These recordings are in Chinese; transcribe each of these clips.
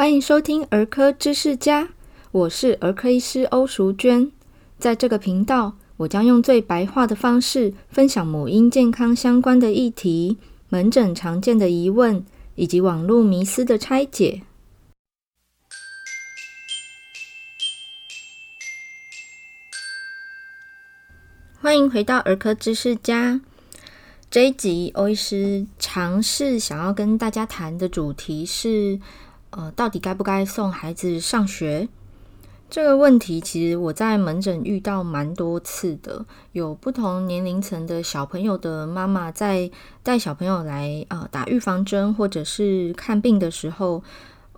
欢迎收听儿科知识家，我是儿科医师欧淑娟。在这个频道，我将用最白话的方式分享母婴健康相关的议题、门诊常见的疑问以及网络迷思的拆解。欢迎回到儿科知识家。这一集，欧医师尝试想要跟大家谈的主题是。呃，到底该不该送孩子上学？这个问题其实我在门诊遇到蛮多次的，有不同年龄层的小朋友的妈妈在带小朋友来呃打预防针或者是看病的时候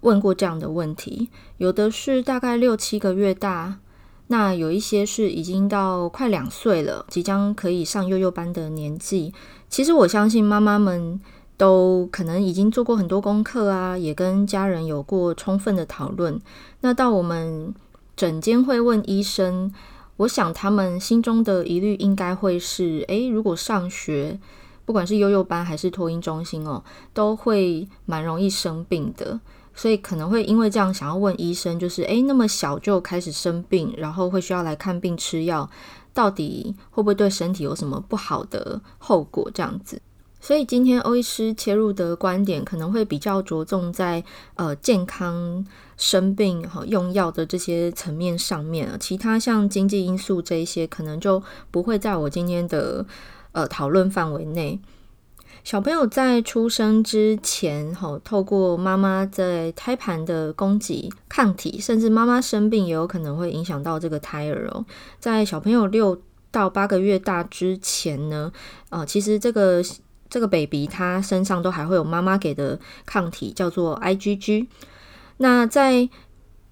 问过这样的问题。有的是大概六七个月大，那有一些是已经到快两岁了，即将可以上幼幼班的年纪。其实我相信妈妈们。都可能已经做过很多功课啊，也跟家人有过充分的讨论。那到我们诊间会问医生，我想他们心中的疑虑应该会是：诶，如果上学，不管是幼幼班还是托婴中心哦，都会蛮容易生病的。所以可能会因为这样想要问医生，就是诶，那么小就开始生病，然后会需要来看病吃药，到底会不会对身体有什么不好的后果？这样子。所以今天欧医师切入的观点可能会比较着重在呃健康生病和用药的这些层面上面，其他像经济因素这一些可能就不会在我今天的呃讨论范围内。小朋友在出生之前，哈，透过妈妈在胎盘的供给抗体，甚至妈妈生病也有可能会影响到这个胎儿哦。在小朋友六到八个月大之前呢，呃，其实这个。这个 baby 他身上都还会有妈妈给的抗体，叫做 IgG。那在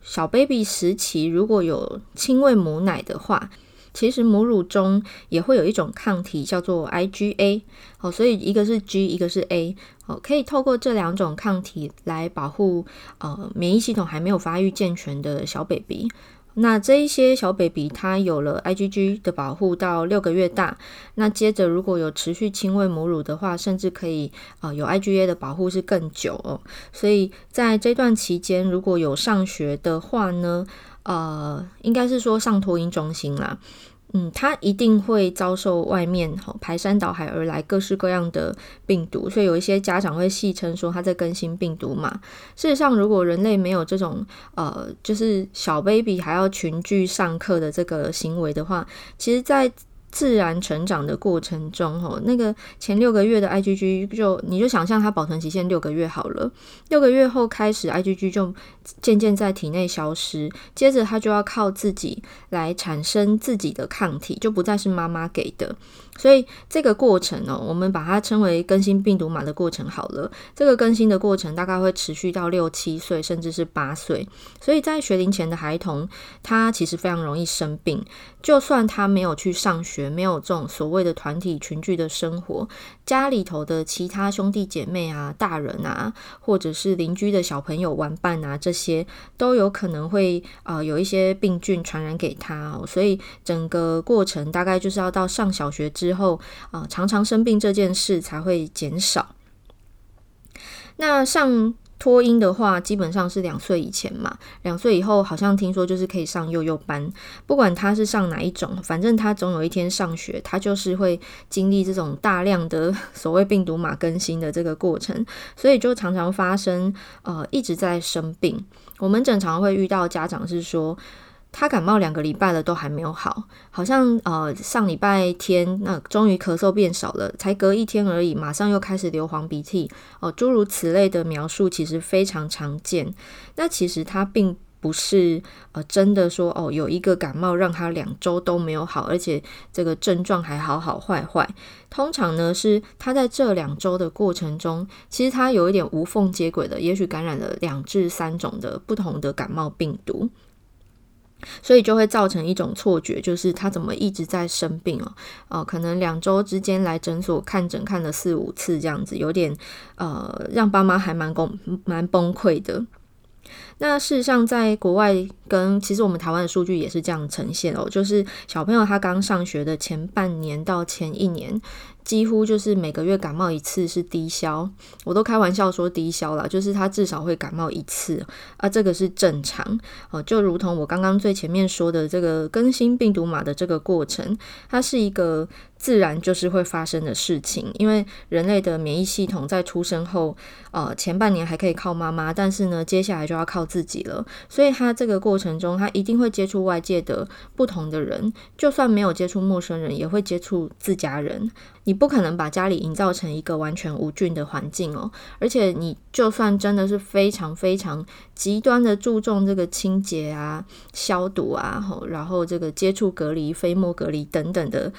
小 baby 时期，如果有亲喂母奶的话，其实母乳中也会有一种抗体，叫做 IgA。哦，所以一个是 G，一个是 A。哦，可以透过这两种抗体来保护呃免疫系统还没有发育健全的小 baby。那这一些小 baby 他有了 IgG 的保护到六个月大，那接着如果有持续亲喂母乳的话，甚至可以啊、有 IgA 的保护是更久哦。所以在这段期间，如果有上学的话呢，呃，应该是说上托婴中心啦。嗯，他一定会遭受外面好排山倒海而来各式各样的病毒，所以有一些家长会戏称说他在更新病毒嘛。事实上，如果人类没有这种呃，就是小 baby 还要群聚上课的这个行为的话，其实，在自然成长的过程中，吼，那个前六个月的 IgG 就你就想象它保存期限六个月好了，六个月后开始 IgG 就渐渐在体内消失，接着它就要靠自己来产生自己的抗体，就不再是妈妈给的。所以这个过程哦，我们把它称为更新病毒码的过程好了。这个更新的过程大概会持续到六七岁，甚至是八岁。所以在学龄前的孩童，他其实非常容易生病，就算他没有去上学。没有这种所谓的团体群聚的生活，家里头的其他兄弟姐妹啊、大人啊，或者是邻居的小朋友玩伴啊，这些都有可能会呃有一些病菌传染给他哦。所以整个过程大概就是要到上小学之之后啊，常常生病这件事才会减少。那上。托婴的话，基本上是两岁以前嘛，两岁以后好像听说就是可以上幼幼班，不管他是上哪一种，反正他总有一天上学，他就是会经历这种大量的所谓病毒码更新的这个过程，所以就常常发生，呃，一直在生病。我们经常会遇到家长是说，他感冒两个礼拜了，都还没有好，好像呃上礼拜天那终于咳嗽变少了，才隔一天而已，马上又开始流黄鼻涕哦，诸如此类的描述其实非常常见。那其实他并不是呃真的说哦有一个感冒让他两周都没有好，而且这个症状还好好坏坏。通常呢是他在这两周的过程中，其实他有一点无缝接轨的，也许感染了两至三种的不同的感冒病毒。所以就会造成一种错觉，就是他怎么一直在生病哦，哦，可能两周之间来诊所看诊看了四五次这样子，有点呃，让爸妈还蛮崩蛮崩溃的。那事实上，在国外跟其实我们台湾的数据也是这样呈现哦，就是小朋友他刚上学的前半年到前一年，几乎就是每个月感冒一次是低消，我都开玩笑说低消了，就是他至少会感冒一次啊，这个是正常哦。就如同我刚刚最前面说的这个更新病毒码的这个过程，它是一个自然就是会发生的事情，因为人类的免疫系统在出生后，呃，前半年还可以靠妈妈，但是呢，接下来就要靠自己了，所以他这个过程中，他一定会接触外界的不同的人，就算没有接触陌生人，也会接触自家人。你不可能把家里营造成一个完全无菌的环境哦，而且你就算真的是非常非常极端的注重这个清洁啊、消毒啊，然后这个接触隔离、飞沫隔离等等的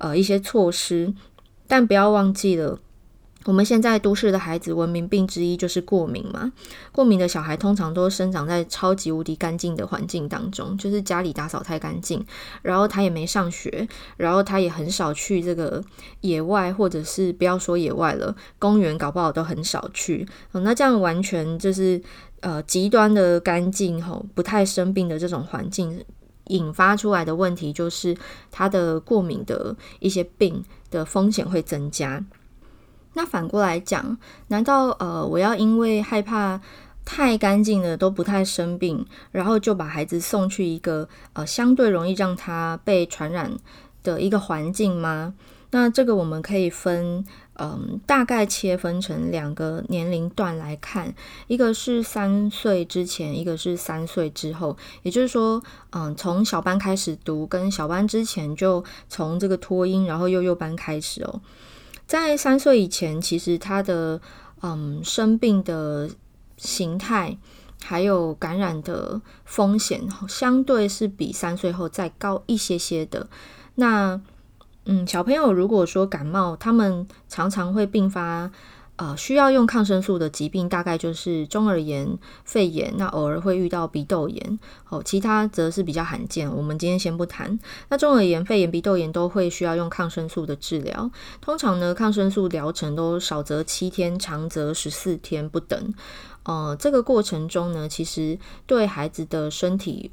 呃一些措施，但不要忘记了。我们现在都市的孩子，文明病之一就是过敏嘛。过敏的小孩通常都生长在超级无敌干净的环境当中，就是家里打扫太干净，然后他也没上学，然后他也很少去这个野外，或者是不要说野外了，公园搞不好都很少去。那这样完全就是呃极端的干净吼，不太生病的这种环境引发出来的问题，就是他的过敏的一些病的风险会增加。那反过来讲，难道呃我要因为害怕太干净的都不太生病，然后就把孩子送去一个呃相对容易让他被传染的一个环境吗？那这个我们可以分嗯、大概切分成两个年龄段来看，一个是三岁之前，一个是三岁之后。也就是说，嗯、从小班开始读，跟小班之前就从这个托婴，然后幼幼班开始哦。在三岁以前，其实他的嗯生病的形态还有感染的风险，相对是比三岁后再高一些些的。那嗯，小朋友如果说感冒，他们常常会并发。呃，需要用抗生素的疾病大概就是中耳炎、肺炎，那偶尔会遇到鼻窦炎，哦，其他则是比较罕见。我们今天先不谈。那中耳炎、肺炎、鼻窦炎都会需要用抗生素的治疗，通常呢，抗生素疗程都少则七天，长则十四天不等。呃，这个过程中呢，其实对孩子的身体，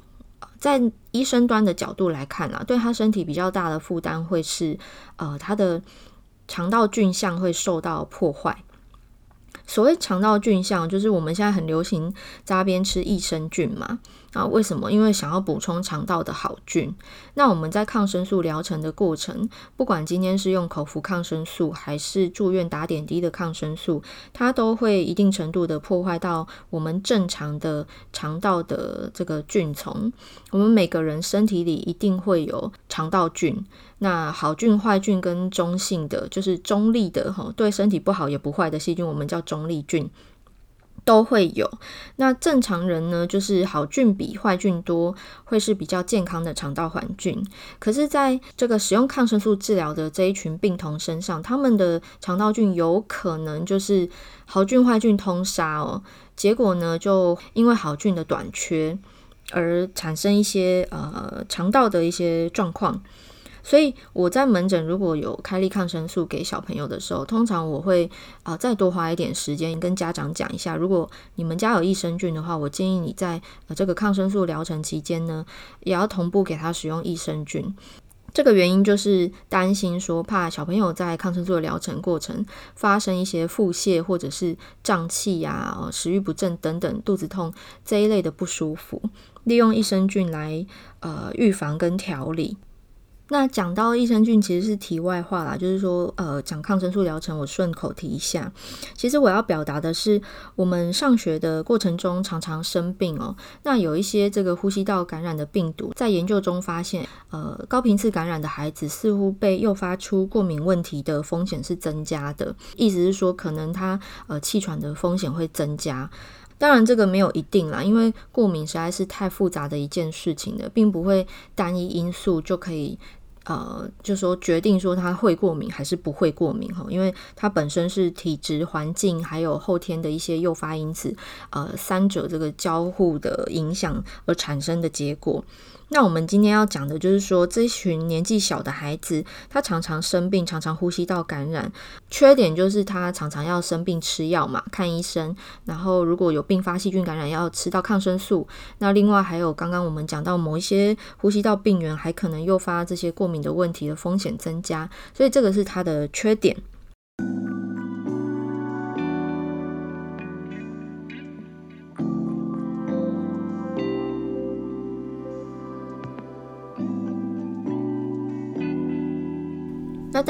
在医生端的角度来看啊，对他身体比较大的负担会是，呃，他的肠道菌相会受到破坏。所谓肠道菌相，就是我们现在很流行扎边吃益生菌嘛。啊，为什么？因为想要补充肠道的好菌。那我们在抗生素疗程的过程，不管今天是用口服抗生素，还是住院打点滴的抗生素，它都会一定程度的破坏到我们正常的肠道的这个菌丛。我们每个人身体里一定会有肠道菌，那好菌、坏菌跟中性的，就是中立的哈，对身体不好也不坏的细菌，我们叫中立菌。都会有。那正常人呢，就是好菌比坏菌多，会是比较健康的肠道环境。可是，在这个使用抗生素治疗的这一群病童身上，他们的肠道菌有可能就是好菌坏菌通杀哦。结果呢，就因为好菌的短缺而产生一些呃肠道的一些状况。所以我在门诊如果有开立抗生素给小朋友的时候，通常我会啊、再多花一点时间跟家长讲一下，如果你们家有益生菌的话，我建议你在呃这个抗生素疗程期间呢，也要同步给他使用益生菌。这个原因就是担心说，怕小朋友在抗生素的疗程过程发生一些腹泻或者是胀气呀、食欲不振等等、肚子痛这一类的不舒服，利用益生菌来呃预防跟调理。那讲到益生菌，其实是题外话啦，就是说，呃，讲抗生素疗程，我顺口提一下。其实我要表达的是，我们上学的过程中常常生病哦。那有一些这个呼吸道感染的病毒，在研究中发现，呃，高频次感染的孩子似乎被诱发出过敏问题的风险是增加的。意思是说，可能他呃气喘的风险会增加。当然，这个没有一定啦，因为过敏实在是太复杂的一件事情了，并不会单一因素就可以。呃，就说决定说他会过敏还是不会过敏哈，因为他本身是体质、环境还有后天的一些诱发因子，呃，三者这个交互的影响而产生的结果。那我们今天要讲的就是说，这群年纪小的孩子，他常常生病，常常呼吸道感染。缺点就是他常常要生病吃药嘛，看医生。然后如果有并发细菌感染，要吃到抗生素。那另外还有刚刚我们讲到某一些呼吸道病原，还可能诱发这些过敏的问题的风险增加，所以这个是它的缺点。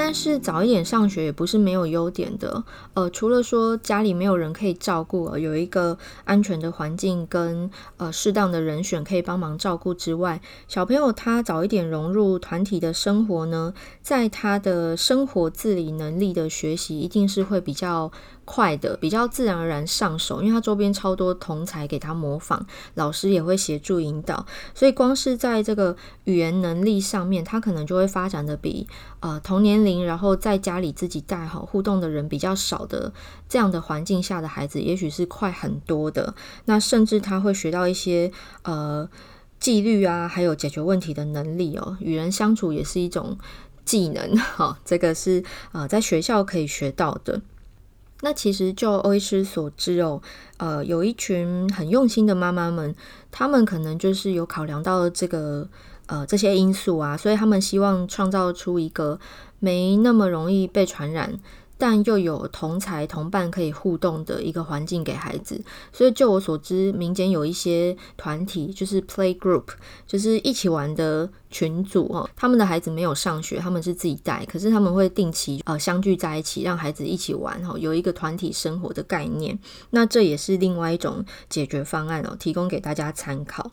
但是早一点上学也不是没有优点的，呃，除了说家里没有人可以照顾，有一个安全的环境跟呃适当的人选可以帮忙照顾之外，小朋友他早一点融入团体的生活呢，在他的生活自理能力的学习一定是会比较快的，比较自然而然上手，因为他周边超多同才给他模仿，老师也会协助引导，所以光是在这个语言能力上面，他可能就会发展的比呃同年龄，然后在家里自己带好互动的人比较少的这样的环境下的孩子，也许是快很多的。那甚至他会学到一些呃纪律啊，还有解决问题的能力哦，与人相处也是一种技能，哈、哦，这个是呃在学校可以学到的。那其实就欧医师所知哦，呃，有一群很用心的妈妈们，他们可能就是有考量到这个呃这些因素啊，所以他们希望创造出一个没那么容易被传染。但又有同才同伴可以互动的一个环境给孩子，所以就我所知，民间有一些团体，就是 play group，就是一起玩的群组哦。他们的孩子没有上学，他们是自己带，可是他们会定期呃相聚在一起，让孩子一起玩哦，有一个团体生活的概念。那这也是另外一种解决方案哦，提供给大家参考。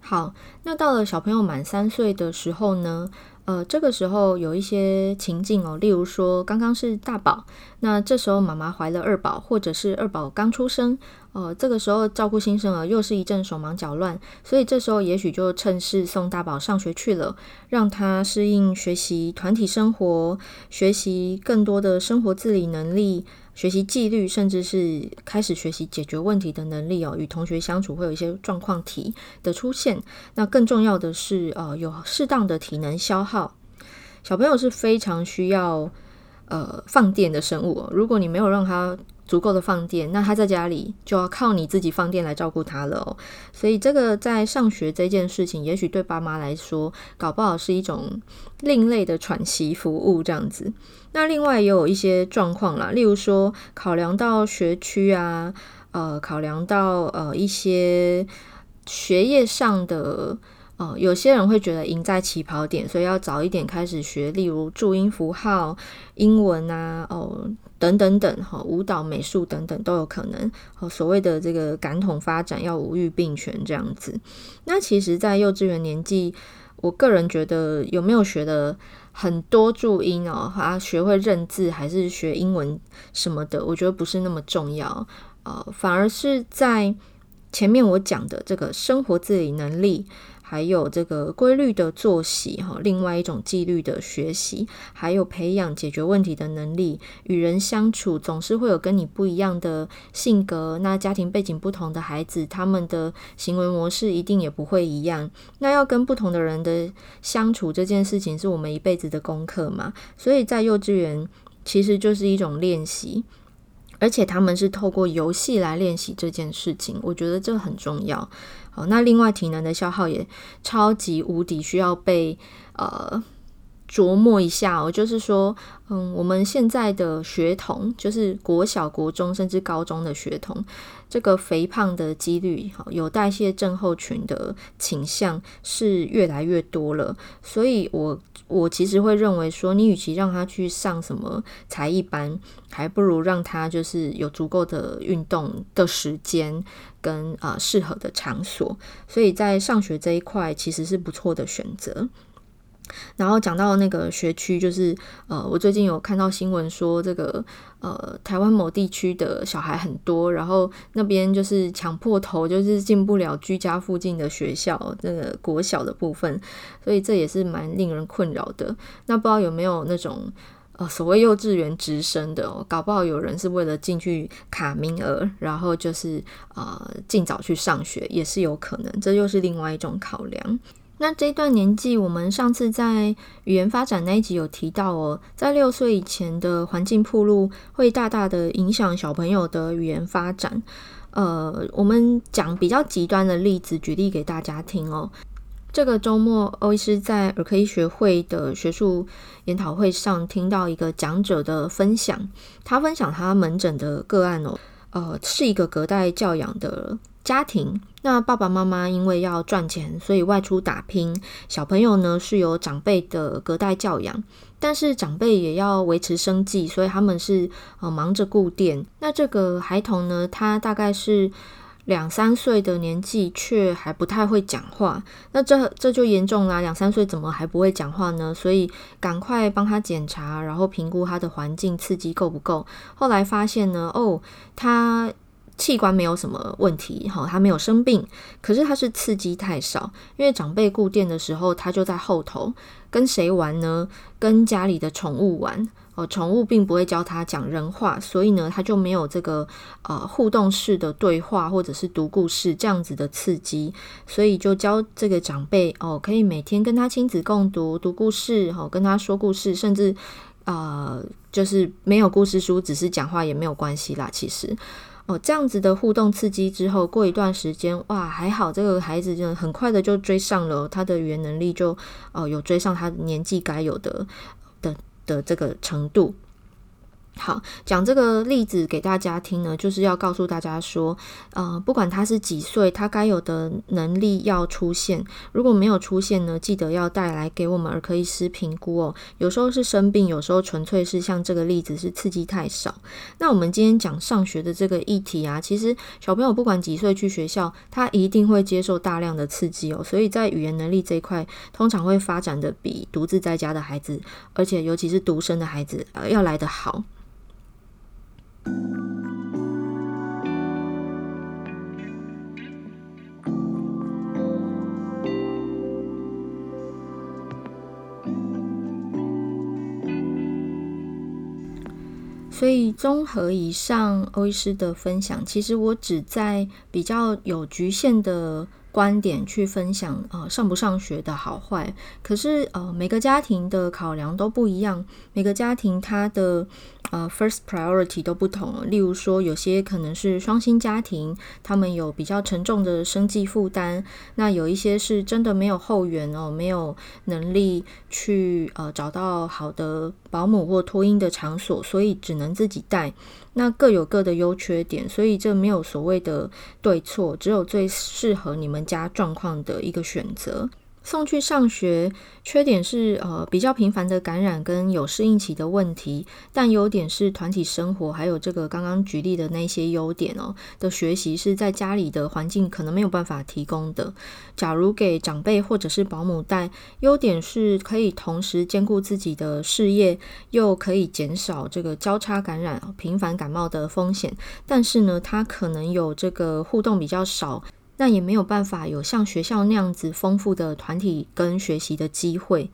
好，那到了小朋友满三岁的时候呢？呃，这个时候有一些情境哦，例如说刚刚是大宝，那这时候妈妈怀了二宝，或者是二宝刚出生，呃，这个时候照顾新生儿又是一阵手忙脚乱，所以这时候也许就趁势送大宝上学去了，让他适应学习团体生活，学习更多的生活自理能力。学习纪律，甚至是开始学习解决问题的能力哦。与同学相处会有一些状况题的出现。那更重要的是，呃，有适当的体能消耗。小朋友是非常需要呃放电的生物哦。如果你没有让他足够的放电，那他在家里就要靠你自己放电来照顾他了哦。所以这个在上学这件事情，也许对爸妈来说，搞不好是一种另类的喘息服务这样子。那另外也有一些状况啦，例如说考量到学区啊，呃，考量到呃一些学业上的。哦，有些人会觉得赢在起跑点，所以要早一点开始学，例如注音符号、英文啊，哦，等等等，哈，舞蹈、美术等等都有可能。所谓的这个感统发展要五育并全这样子。那其实，在幼稚园年纪，我个人觉得有没有学的很多注音哦，啊，学会认字还是学英文什么的，我觉得不是那么重要。呃，反而是在前面我讲的这个生活自理能力。还有这个规律的作息，哈，另外一种纪律的学习，还有培养解决问题的能力，与人相处总是会有跟你不一样的性格，那家庭背景不同的孩子，他们的行为模式一定也不会一样。那要跟不同的人的相处这件事情，是我们一辈子的功课嘛，所以在幼稚园其实就是一种练习。而且他们是透过游戏来练习这件事情，我觉得这很重要。好，那另外体能的消耗也超级无敌需要被呃琢磨一下哦。就是说，嗯，我们现在的学童，就是国小、国中甚至高中的学童，这个肥胖的几率，有代谢症候群的倾向是越来越多了。所以我。我其实会认为说，你与其让他去上什么才艺班，还不如让他就是有足够的运动的时间跟啊、呃、适合的场所。所以在上学这一块，其实是不错的选择。然后讲到那个学区，就是呃，我最近有看到新闻说，这个呃，台湾某地区的小孩很多，然后那边就是抢破头，就是进不了居家附近的学校，这个国小的部分，所以这也是蛮令人困扰的。那不知道有没有那种呃所谓幼稚园直升的哦，搞不好有人是为了进去卡名额，然后就是呃尽早去上学，也是有可能，这又是另外一种考量。那这段年纪，我们上次在语言发展那一集有提到哦，在六岁以前的环境暴露会大大的影响小朋友的语言发展。呃，我们讲比较极端的例子，举例给大家听哦。这个周末，欧医师在儿科医学会的学术研讨会上听到一个讲者的分享，他分享他门诊的个案哦，呃，是一个隔代教养的家庭。那爸爸妈妈因为要赚钱，所以外出打拼，小朋友呢是由长辈的隔代教养，但是长辈也要维持生计，所以他们是呃忙着顾店。那这个孩童呢，他大概是。两三岁的年纪却还不太会讲话，那这这就严重啦！两三岁怎么还不会讲话呢？所以赶快帮他检查，然后评估他的环境刺激够不够。后来发现呢，哦，他器官没有什么问题，哈，他没有生病，可是他是刺激太少，因为长辈固定的时候，他就在后头跟谁玩呢？跟家里的宠物玩。哦，宠物并不会教他讲人话，所以呢，他就没有这个呃互动式的对话或者是读故事这样子的刺激，所以就教这个长辈哦，可以每天跟他亲子共读读故事，哦，跟他说故事，甚至呃就是没有故事书，只是讲话也没有关系啦。其实哦，这样子的互动刺激之后，过一段时间哇，还好这个孩子就很快的就追上了他的语言能力就，就哦有追上他年纪该有的的。的这个程度。好，讲这个例子给大家听呢，就是要告诉大家说，呃，不管他是几岁，他该有的能力要出现。如果没有出现呢，记得要带来给我们儿科医师评估哦。有时候是生病，有时候纯粹是像这个例子是刺激太少。那我们今天讲上学的这个议题啊，其实小朋友不管几岁去学校，他一定会接受大量的刺激哦。所以在语言能力这一块，通常会发展的比独自在家的孩子，而且尤其是独生的孩子，呃，要来得好。所以，综合以上欧医师的分享，其实我只在比较有局限的。观点去分享，呃，上不上学的好坏。可是，呃，每个家庭的考量都不一样，每个家庭他的呃 first priority 都不同。例如说，有些可能是双薪家庭，他们有比较沉重的生计负担；那有一些是真的没有后援哦，没有能力去呃找到好的保姆或托婴的场所，所以只能自己带。那各有各的优缺点，所以这没有所谓的对错，只有最适合你们家状况的一个选择。送去上学，缺点是呃比较频繁的感染跟有适应期的问题，但优点是团体生活，还有这个刚刚举例的那些优点哦的学习是在家里的环境可能没有办法提供的。假如给长辈或者是保姆带，优点是可以同时兼顾自己的事业，又可以减少这个交叉感染、频繁感冒的风险，但是呢，他可能有这个互动比较少。那也没有办法有像学校那样子丰富的团体跟学习的机会。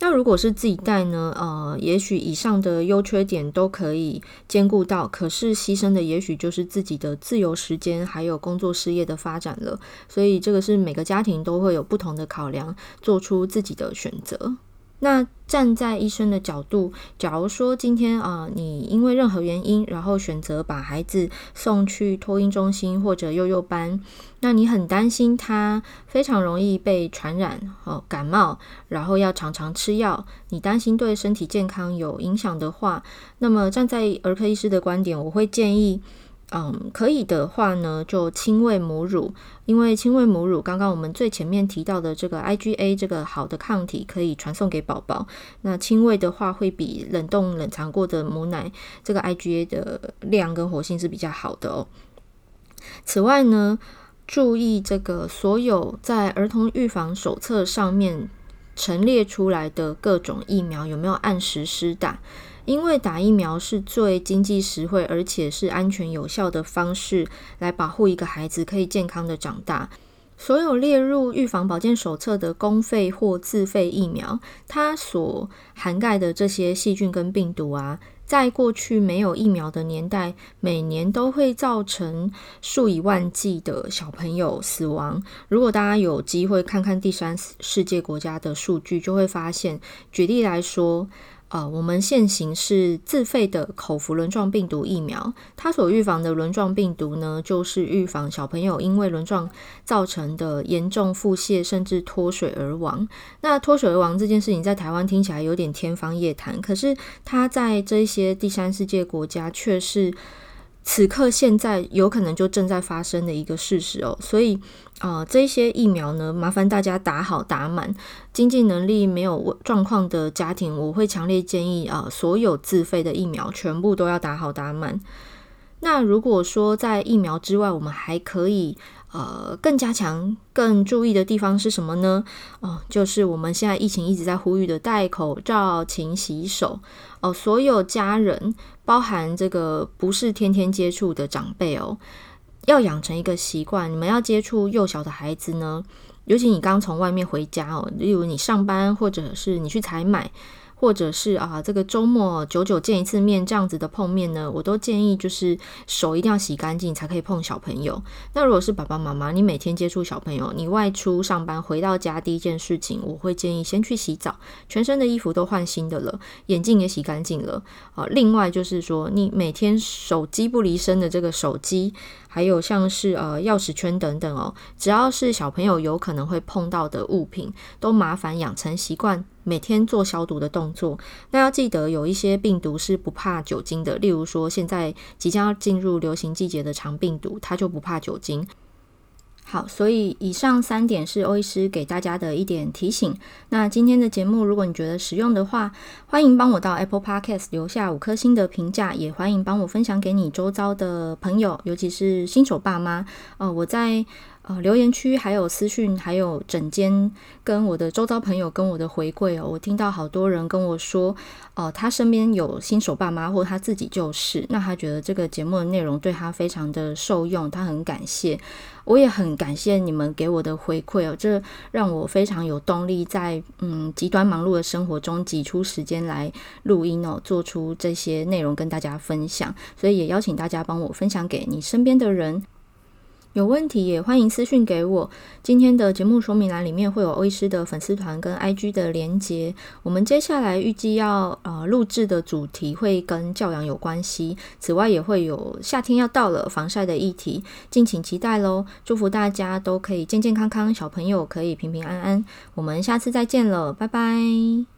那如果是自己带呢？呃，也许以上的优缺点都可以兼顾到，可是牺牲的也许就是自己的自由时间，还有工作事业的发展了。所以这个是每个家庭都会有不同的考量，做出自己的选择。那站在医生的角度，假如说今天啊、你因为任何原因，然后选择把孩子送去托婴中心或者幼幼班，那你很担心他非常容易被传染哦，感冒，然后要常常吃药，你担心对身体健康有影响的话，那么站在儿科医师的观点，我会建议。嗯，可以的话呢，就亲喂母乳，因为亲喂母乳，刚刚我们最前面提到的这个 IgA 这个好的抗体可以传送给宝宝。那亲喂的话，会比冷冻冷藏过的母奶这个 IgA 的量跟活性是比较好的哦。此外呢，注意这个所有在儿童预防手册上面陈列出来的各种疫苗有没有按时施打？因为打疫苗是最经济实惠，而且是安全有效的方式来保护一个孩子可以健康的长大。所有列入预防保健手册的公费或自费疫苗，它所涵盖的这些细菌跟病毒啊，在过去没有疫苗的年代，每年都会造成数以万计的小朋友死亡。如果大家有机会看看第三世界国家的数据，就会发现，举例来说。啊，我们现行是自费的口服轮状病毒疫苗，它所预防的轮状病毒呢，就是预防小朋友因为轮状造成的严重腹泻甚至脱水而亡。那脱水而亡这件事情在台湾听起来有点天方夜谭，可是它在这些第三世界国家却是。此刻现在有可能就正在发生的一个事实哦，所以呃，这些疫苗呢，麻烦大家打好打满。经济能力没有状况的家庭，我会强烈建议啊、所有自费的疫苗全部都要打好打满。那如果说在疫苗之外，我们还可以呃更加强、更注意的地方是什么呢？哦、就是我们现在疫情一直在呼吁的戴口罩、勤洗手哦、所有家人，包含这个不是天天接触的长辈哦，要养成一个习惯。你们要接触幼小的孩子呢，尤其你刚从外面回家哦，例如你上班或者是你去采买。或者是啊，这个周末久久见一次面这样子的碰面呢，我都建议就是手一定要洗干净才可以碰小朋友。那如果是爸爸妈妈，你每天接触小朋友，你外出上班回到家第一件事情，我会建议先去洗澡，全身的衣服都换新的了，眼镜也洗干净了。啊，另外就是说，你每天手机不离身的这个手机。还有像是呃钥匙圈等等哦，只要是小朋友有可能会碰到的物品，都麻烦养成习惯，每天做消毒的动作。那要记得有一些病毒是不怕酒精的，例如说现在即将要进入流行季节的肠病毒，它就不怕酒精。好，所以以上三点是欧医师给大家的一点提醒。那今天的节目，如果你觉得实用的话，欢迎帮我到 Apple Podcast 留下五颗星的评价，也欢迎帮我分享给你周遭的朋友，尤其是新手爸妈。呃，我在。呃，留言区还有私讯，还有整间跟我的周遭朋友跟我的回馈哦，我听到好多人跟我说，哦、他身边有新手爸妈，或他自己就是，那他觉得这个节目的内容对他非常的受用，他很感谢，我也很感谢你们给我的回馈哦，这让我非常有动力在嗯极端忙碌的生活中挤出时间来录音哦，做出这些内容跟大家分享，所以也邀请大家帮我分享给你身边的人。有问题也欢迎私讯给我。今天的节目说明栏里面会有欧医师的粉丝团跟 IG 的连结。我们接下来预计要呃录制的主题会跟教养有关系。此外也会有夏天要到了防晒的议题，敬请期待喽！祝福大家都可以健健康康，小朋友可以平平安安。我们下次再见了，拜拜。